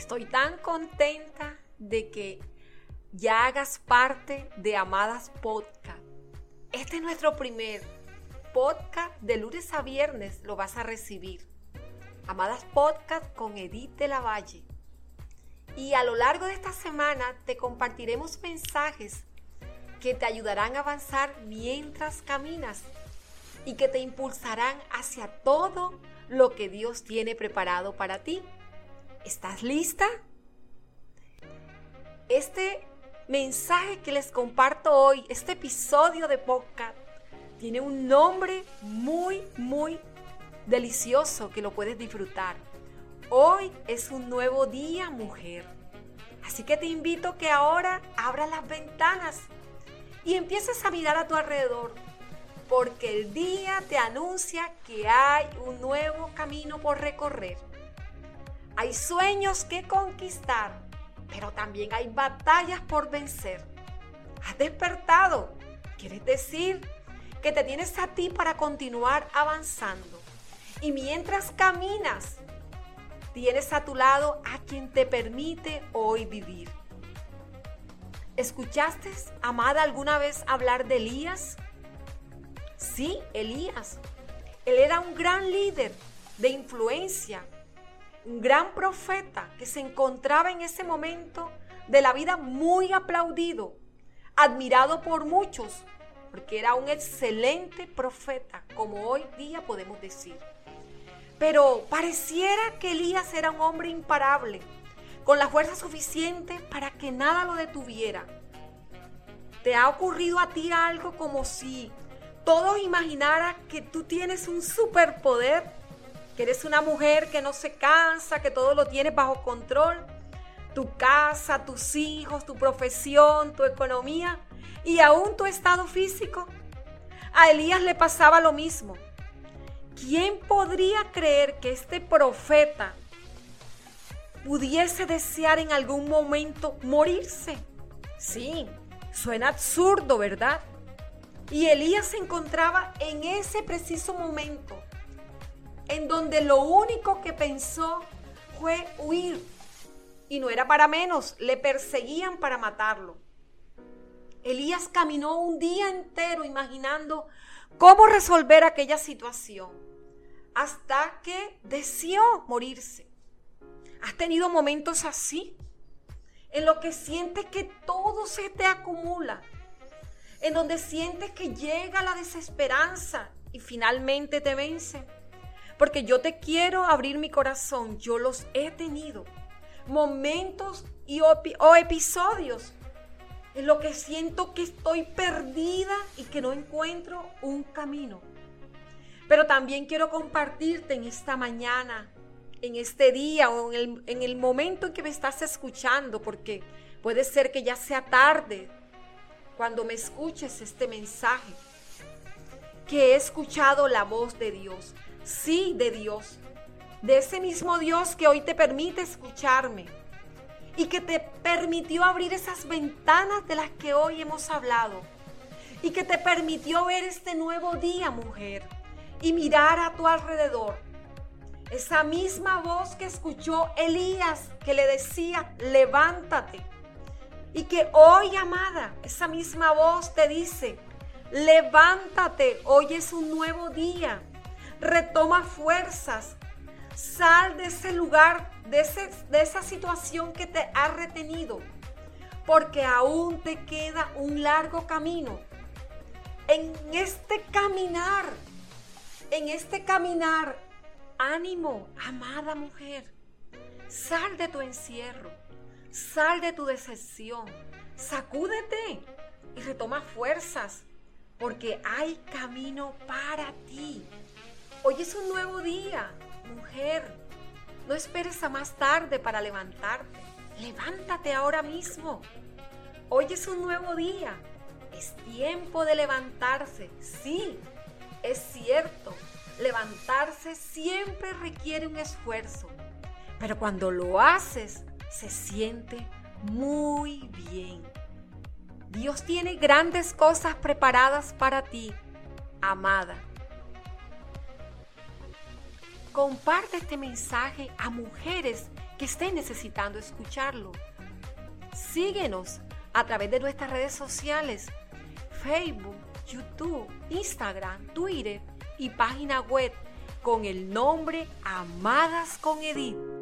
Estoy tan contenta de que ya hagas parte de Amadas Podcast. Este es nuestro primer podcast de lunes a viernes, lo vas a recibir. Amadas Podcast con Edith de la Valle. Y a lo largo de esta semana te compartiremos mensajes que te ayudarán a avanzar mientras caminas y que te impulsarán hacia todo lo que Dios tiene preparado para ti. ¿Estás lista? Este mensaje que les comparto hoy, este episodio de podcast, tiene un nombre muy, muy delicioso que lo puedes disfrutar. Hoy es un nuevo día, mujer. Así que te invito que ahora abras las ventanas y empieces a mirar a tu alrededor, porque el día te anuncia que hay un nuevo camino por recorrer. Hay sueños que conquistar, pero también hay batallas por vencer. Has despertado. Quieres decir que te tienes a ti para continuar avanzando. Y mientras caminas, tienes a tu lado a quien te permite hoy vivir. ¿Escuchaste, amada, alguna vez hablar de Elías? Sí, Elías. Él era un gran líder de influencia, un gran profeta que se encontraba en ese momento de la vida muy aplaudido, admirado por muchos, porque era un excelente profeta, como hoy día podemos decir. Pero pareciera que Elías era un hombre imparable, con la fuerza suficiente para que nada lo detuviera. ¿Te ha ocurrido a ti algo como si todos imaginaran que tú tienes un superpoder que eres una mujer que no se cansa, que todo lo tienes bajo control, tu casa, tus hijos, tu profesión, tu economía y aún tu estado físico. A Elías le pasaba lo mismo. ¿Quién podría creer que este profeta pudiese desear en algún momento morirse? Sí, suena absurdo, ¿verdad? Y Elías se encontraba en ese preciso momento en donde lo único que pensó fue huir. Y no era para menos, le perseguían para matarlo. Elías caminó un día entero imaginando cómo resolver aquella situación, hasta que deseó morirse. ¿Has tenido momentos así? En lo que sientes que todo se te acumula, en donde sientes que llega la desesperanza y finalmente te vence porque yo te quiero abrir mi corazón. Yo los he tenido. Momentos y o episodios en lo que siento que estoy perdida y que no encuentro un camino. Pero también quiero compartirte en esta mañana, en este día o en el, en el momento en que me estás escuchando, porque puede ser que ya sea tarde cuando me escuches este mensaje, que he escuchado la voz de Dios sí de Dios, de ese mismo Dios que hoy te permite escucharme y que te permitió abrir esas ventanas de las que hoy hemos hablado y que te permitió ver este nuevo día, mujer, y mirar a tu alrededor. Esa misma voz que escuchó Elías que le decía, levántate. Y que hoy, amada, esa misma voz te dice, levántate, hoy es un nuevo día retoma fuerzas, sal de ese lugar, de, de esa situación que te ha retenido, porque aún te queda un largo camino. En este caminar, en este caminar, ánimo, amada mujer, sal de tu encierro, sal de tu decepción, sacúdete y retoma fuerzas, porque hay camino para ti. Hoy es un nuevo día, mujer. No esperes a más tarde para levantarte. Levántate ahora mismo. Hoy es un nuevo día. Es tiempo de levantarse. Sí, es cierto. Levantarse siempre requiere un esfuerzo. Pero cuando lo haces, se siente muy bien. Dios tiene grandes cosas preparadas para ti, amada. Comparte este mensaje a mujeres que estés necesitando escucharlo. Síguenos a través de nuestras redes sociales, Facebook, YouTube, Instagram, Twitter y página web con el nombre Amadas con Edith.